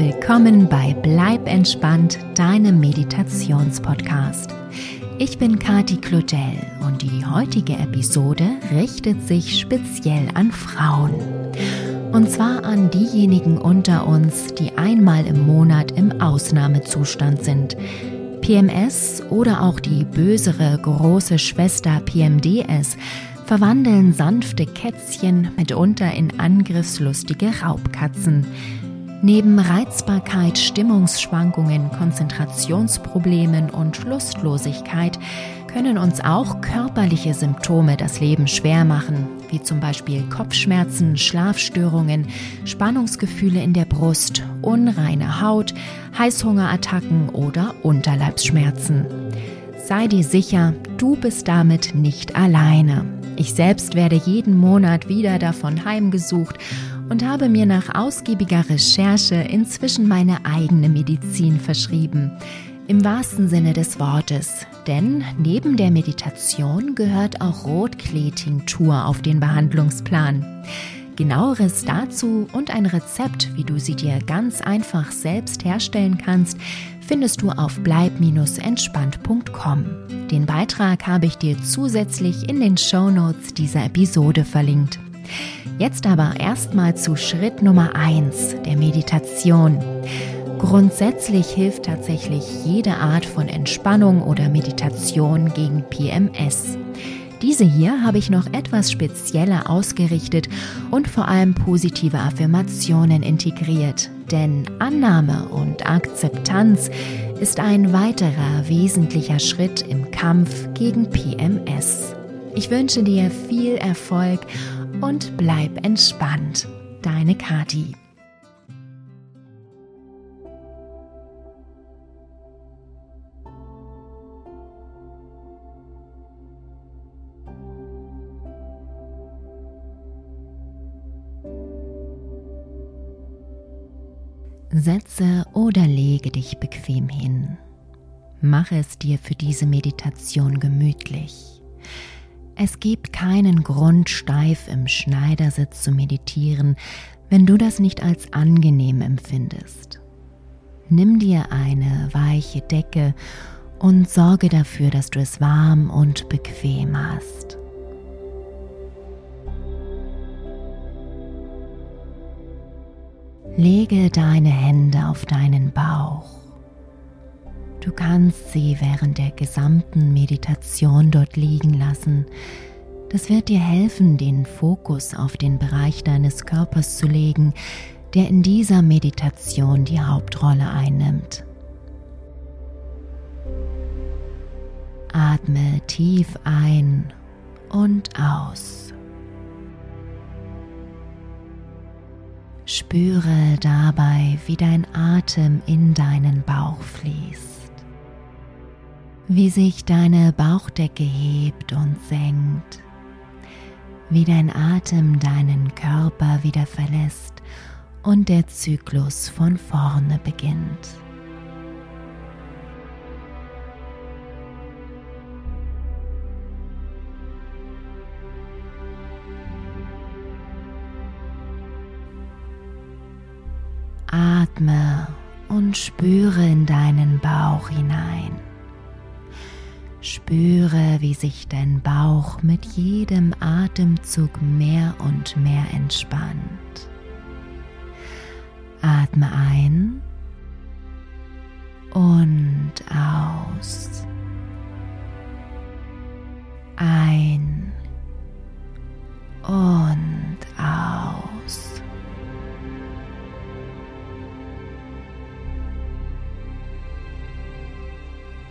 willkommen bei Bleib entspannt, deinem Meditationspodcast. Ich bin Kati Claudel und die heutige Episode richtet sich speziell an Frauen. Und zwar an diejenigen unter uns, die einmal im Monat im Ausnahmezustand sind. PMS oder auch die bösere große Schwester PMDS verwandeln sanfte Kätzchen mitunter in angriffslustige Raubkatzen. Neben Reizbarkeit, Stimmungsschwankungen, Konzentrationsproblemen und Lustlosigkeit können uns auch körperliche Symptome das Leben schwer machen, wie zum Beispiel Kopfschmerzen, Schlafstörungen, Spannungsgefühle in der Brust, unreine Haut, Heißhungerattacken oder Unterleibsschmerzen. Sei dir sicher, du bist damit nicht alleine. Ich selbst werde jeden Monat wieder davon heimgesucht und habe mir nach ausgiebiger Recherche inzwischen meine eigene Medizin verschrieben. Im wahrsten Sinne des Wortes, denn neben der Meditation gehört auch Rotklee-Tinktur auf den Behandlungsplan. Genaueres dazu und ein Rezept, wie du sie dir ganz einfach selbst herstellen kannst, findest du auf bleib-entspannt.com. Den Beitrag habe ich dir zusätzlich in den Show Notes dieser Episode verlinkt. Jetzt aber erstmal zu Schritt Nummer 1 der Meditation. Grundsätzlich hilft tatsächlich jede Art von Entspannung oder Meditation gegen PMS. Diese hier habe ich noch etwas spezieller ausgerichtet und vor allem positive Affirmationen integriert, denn Annahme und Akzeptanz ist ein weiterer wesentlicher Schritt im Kampf gegen PMS. Ich wünsche dir viel Erfolg und bleib entspannt. Deine Kati. Setze oder lege dich bequem hin. Mache es dir für diese Meditation gemütlich. Es gibt keinen Grund, steif im Schneidersitz zu meditieren, wenn du das nicht als angenehm empfindest. Nimm dir eine weiche Decke und sorge dafür, dass du es warm und bequem hast. Lege deine Hände auf deinen Bauch. Du kannst sie während der gesamten Meditation dort liegen lassen. Das wird dir helfen, den Fokus auf den Bereich deines Körpers zu legen, der in dieser Meditation die Hauptrolle einnimmt. Atme tief ein und aus. Spüre dabei, wie dein Atem in deinen Bauch fließt, wie sich deine Bauchdecke hebt und senkt, wie dein Atem deinen Körper wieder verlässt und der Zyklus von vorne beginnt. Atme und spüre in deinen Bauch hinein. Spüre, wie sich dein Bauch mit jedem Atemzug mehr und mehr entspannt. Atme ein und aus. Ein und aus.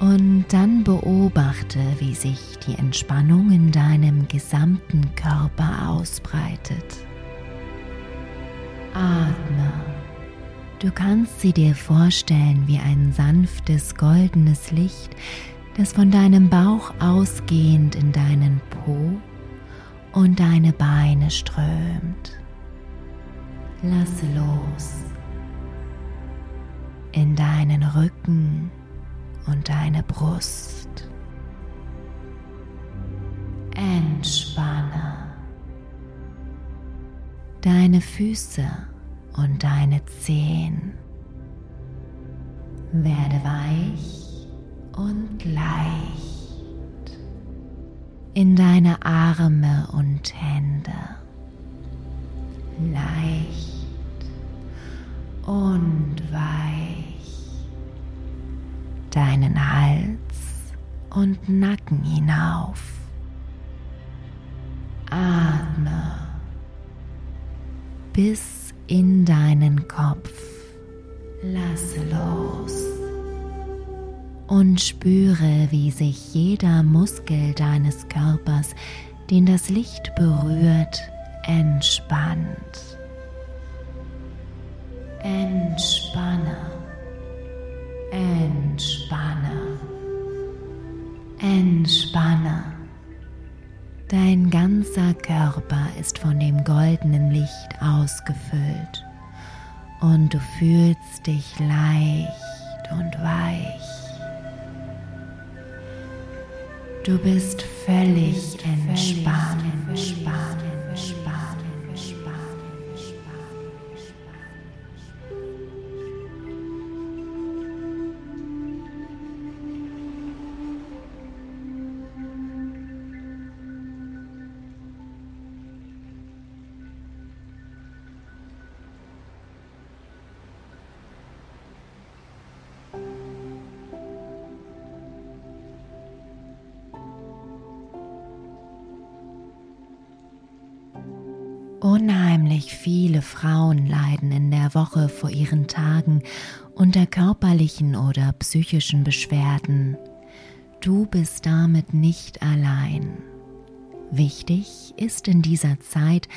Und dann beobachte, wie sich die Entspannung in deinem gesamten Körper ausbreitet. Atme. Du kannst sie dir vorstellen wie ein sanftes goldenes Licht, das von deinem Bauch ausgehend in deinen Po und deine Beine strömt. Lasse los in deinen Rücken und deine Brust. Entspanne deine Füße und deine Zehen. Werde weich und leicht in deine Arme und Hände. Leicht und weich. Deinen Hals und Nacken hinauf. Atme bis in deinen Kopf. Lasse los und spüre, wie sich jeder Muskel deines Körpers, den das Licht berührt, entspannt. Entspanne, ganzer Körper ist von dem goldenen Licht ausgefüllt und du fühlst dich leicht und weich. Du bist völlig entspannt, entspannt, entspannt. Unheimlich viele Frauen leiden in der Woche vor ihren Tagen unter körperlichen oder psychischen Beschwerden. Du bist damit nicht allein. Wichtig ist in dieser Zeit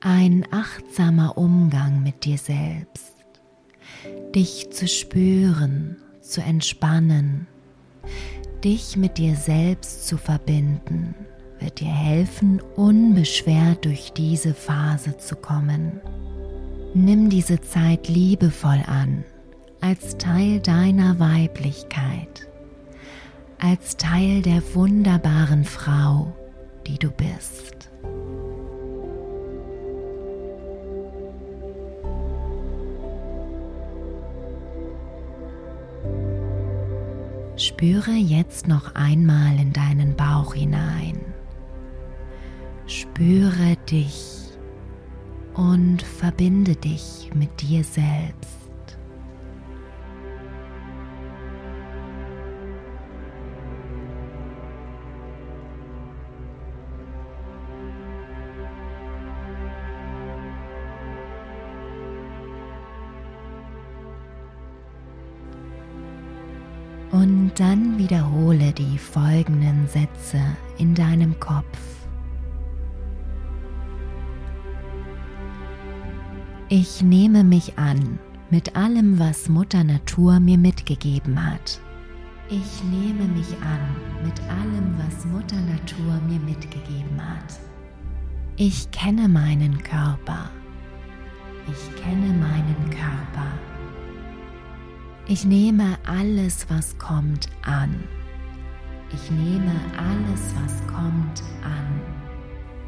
ein achtsamer Umgang mit dir selbst. Dich zu spüren, zu entspannen, dich mit dir selbst zu verbinden wird dir helfen, unbeschwert durch diese Phase zu kommen. Nimm diese Zeit liebevoll an, als Teil deiner Weiblichkeit, als Teil der wunderbaren Frau, die du bist. Spüre jetzt noch einmal in deinen Bauch hinein. Spüre dich und verbinde dich mit dir selbst. Und dann wiederhole die folgenden Sätze in deinem Kopf. Ich nehme mich an mit allem, was Mutter Natur mir mitgegeben hat. Ich nehme mich an mit allem, was Mutter Natur mir mitgegeben hat. Ich kenne meinen Körper. Ich kenne meinen Körper. Ich nehme alles, was kommt, an. Ich nehme alles, was kommt, an.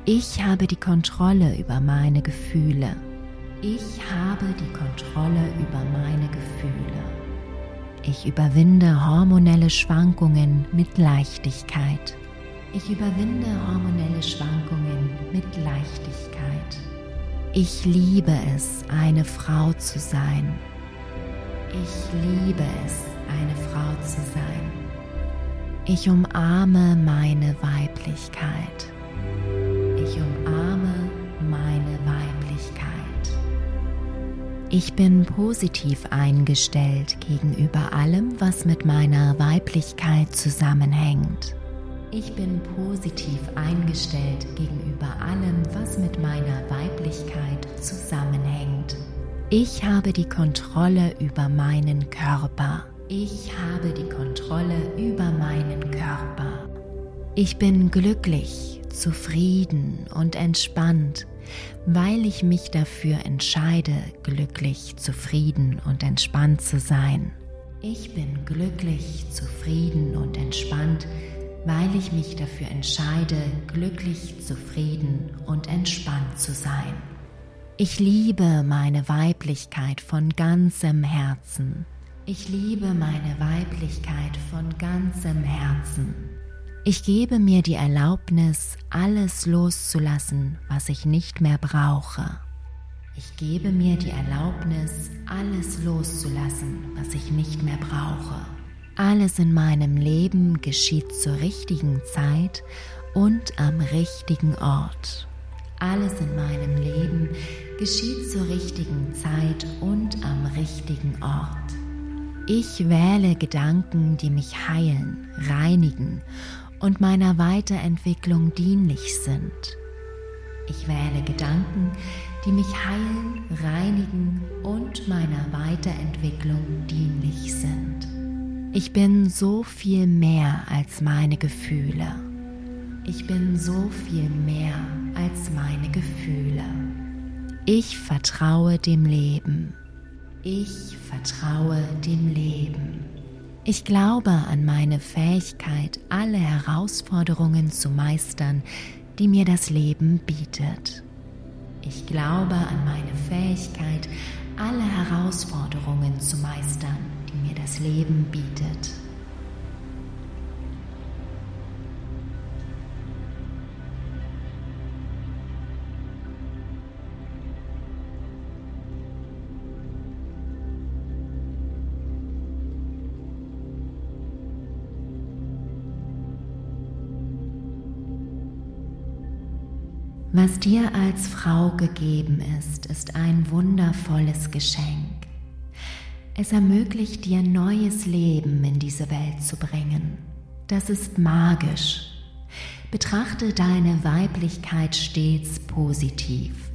Ich habe die Kontrolle über meine Gefühle. Ich habe die Kontrolle über meine Gefühle. Ich überwinde hormonelle Schwankungen mit Leichtigkeit. Ich überwinde hormonelle Schwankungen mit Leichtigkeit. Ich liebe es, eine Frau zu sein. Ich liebe es, eine Frau zu sein. Ich umarme meine Weiblichkeit. Ich bin positiv eingestellt gegenüber allem, was mit meiner Weiblichkeit zusammenhängt. Ich bin positiv eingestellt gegenüber allem, was mit meiner Weiblichkeit zusammenhängt. Ich habe die Kontrolle über meinen Körper. Ich habe die Kontrolle über meinen Körper. Ich bin glücklich, zufrieden und entspannt weil ich mich dafür entscheide, glücklich, zufrieden und entspannt zu sein. Ich bin glücklich, zufrieden und entspannt, weil ich mich dafür entscheide, glücklich, zufrieden und entspannt zu sein. Ich liebe meine Weiblichkeit von ganzem Herzen. Ich liebe meine Weiblichkeit von ganzem Herzen. Ich gebe mir die Erlaubnis, alles loszulassen, was ich nicht mehr brauche. Ich gebe mir die Erlaubnis, alles loszulassen, was ich nicht mehr brauche. Alles in meinem Leben geschieht zur richtigen Zeit und am richtigen Ort. Alles in meinem Leben geschieht zur richtigen Zeit und am richtigen Ort. Ich wähle Gedanken, die mich heilen, reinigen und meiner Weiterentwicklung dienlich sind. Ich wähle Gedanken, die mich heilen, reinigen und meiner Weiterentwicklung dienlich sind. Ich bin so viel mehr als meine Gefühle. Ich bin so viel mehr als meine Gefühle. Ich vertraue dem Leben. Ich vertraue dem Leben. Ich glaube an meine Fähigkeit, alle Herausforderungen zu meistern, die mir das Leben bietet. Ich glaube an meine Fähigkeit, alle Herausforderungen zu meistern, die mir das Leben bietet. Was dir als Frau gegeben ist, ist ein wundervolles Geschenk. Es ermöglicht dir neues Leben in diese Welt zu bringen. Das ist magisch. Betrachte deine Weiblichkeit stets positiv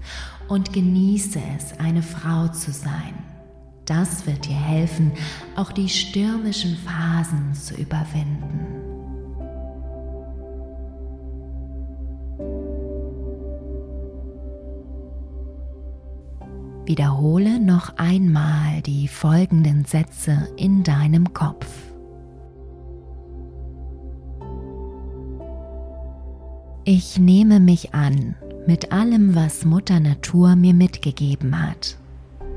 und genieße es, eine Frau zu sein. Das wird dir helfen, auch die stürmischen Phasen zu überwinden. Wiederhole noch einmal die folgenden Sätze in deinem Kopf. Ich nehme mich an mit allem, was Mutter Natur mir mitgegeben hat.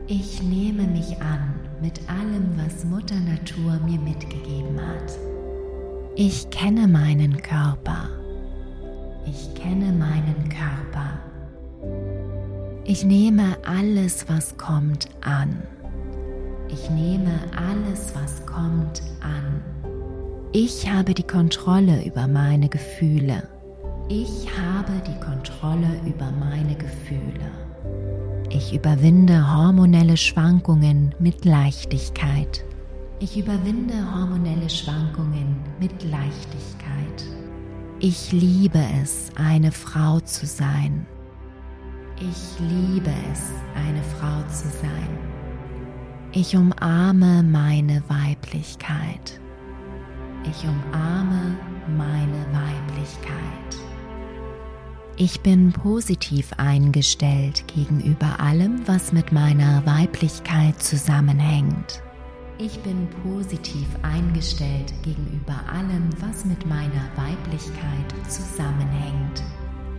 Ich nehme mich an mit allem, was Mutter Natur mir mitgegeben hat. Ich kenne meinen Körper. Ich kenne meinen Körper. Ich nehme alles, was kommt, an. Ich nehme alles, was kommt, an. Ich habe die Kontrolle über meine Gefühle. Ich habe die Kontrolle über meine Gefühle. Ich überwinde hormonelle Schwankungen mit Leichtigkeit. Ich überwinde hormonelle Schwankungen mit Leichtigkeit. Ich liebe es, eine Frau zu sein. Ich liebe es, eine Frau zu sein. Ich umarme meine Weiblichkeit. Ich umarme meine Weiblichkeit. Ich bin positiv eingestellt gegenüber allem, was mit meiner Weiblichkeit zusammenhängt. Ich bin positiv eingestellt gegenüber allem, was mit meiner Weiblichkeit zusammenhängt.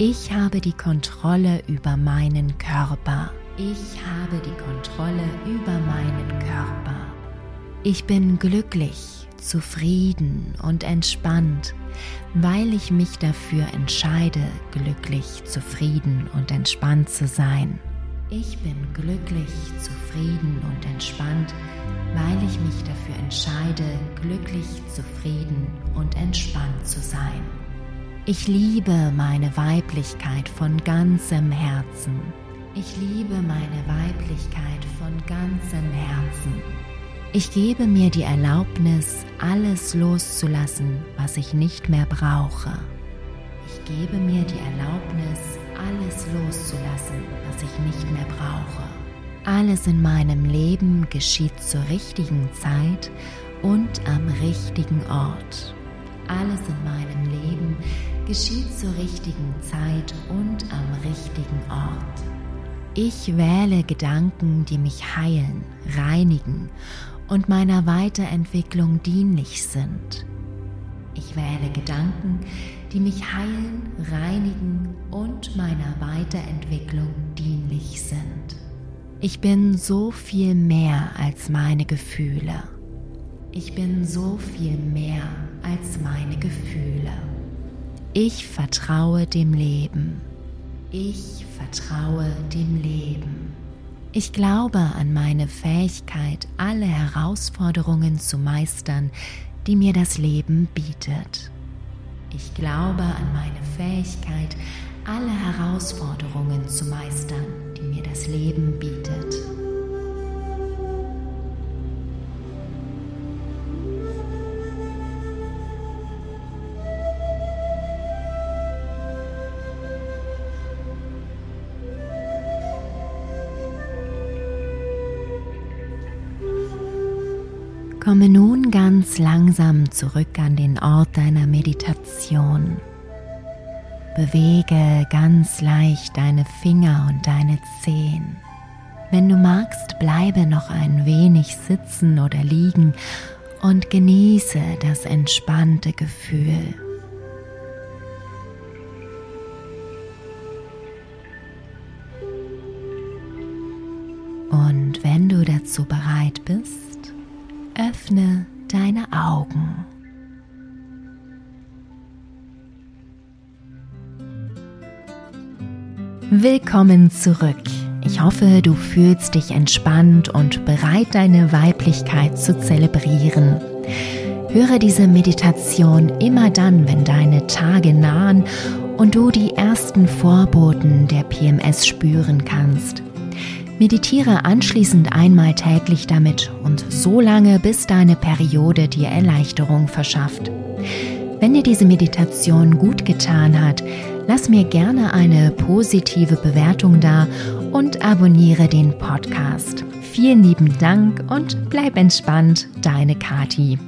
Ich habe die Kontrolle über meinen Körper. Ich habe die Kontrolle über meinen Körper. Ich bin glücklich, zufrieden und entspannt, weil ich mich dafür entscheide, glücklich, zufrieden und entspannt zu sein. Ich bin glücklich, zufrieden und entspannt, weil ich mich dafür entscheide, glücklich, zufrieden und entspannt zu sein. Ich liebe meine Weiblichkeit von ganzem Herzen. Ich liebe meine Weiblichkeit von ganzem Herzen. Ich gebe mir die Erlaubnis, alles loszulassen, was ich nicht mehr brauche. Ich gebe mir die Erlaubnis, alles loszulassen, was ich nicht mehr brauche. Alles in meinem Leben geschieht zur richtigen Zeit und am richtigen Ort. Alles in meinem Leben geschieht zur richtigen Zeit und am richtigen Ort. Ich wähle Gedanken, die mich heilen, reinigen und meiner Weiterentwicklung dienlich sind. Ich wähle Gedanken, die mich heilen, reinigen und meiner Weiterentwicklung dienlich sind. Ich bin so viel mehr als meine Gefühle. Ich bin so viel mehr als meine Gefühle. Ich vertraue dem Leben. Ich vertraue dem Leben. Ich glaube an meine Fähigkeit, alle Herausforderungen zu meistern, die mir das Leben bietet. Ich glaube an meine Fähigkeit, alle Herausforderungen zu meistern, die mir das Leben bietet. Komme nun ganz langsam zurück an den Ort deiner Meditation. Bewege ganz leicht deine Finger und deine Zehen. Wenn du magst, bleibe noch ein wenig sitzen oder liegen und genieße das entspannte Gefühl. Und wenn du dazu bereit bist, öffne deine Augen. Willkommen zurück. Ich hoffe, du fühlst dich entspannt und bereit, deine Weiblichkeit zu zelebrieren. Höre diese Meditation immer dann, wenn deine Tage nahen und du die ersten Vorboten der PMS spüren kannst. Meditiere anschließend einmal täglich damit und so lange, bis deine Periode dir Erleichterung verschafft. Wenn dir diese Meditation gut getan hat, lass mir gerne eine positive Bewertung da und abonniere den Podcast. Vielen lieben Dank und bleib entspannt, deine Kati.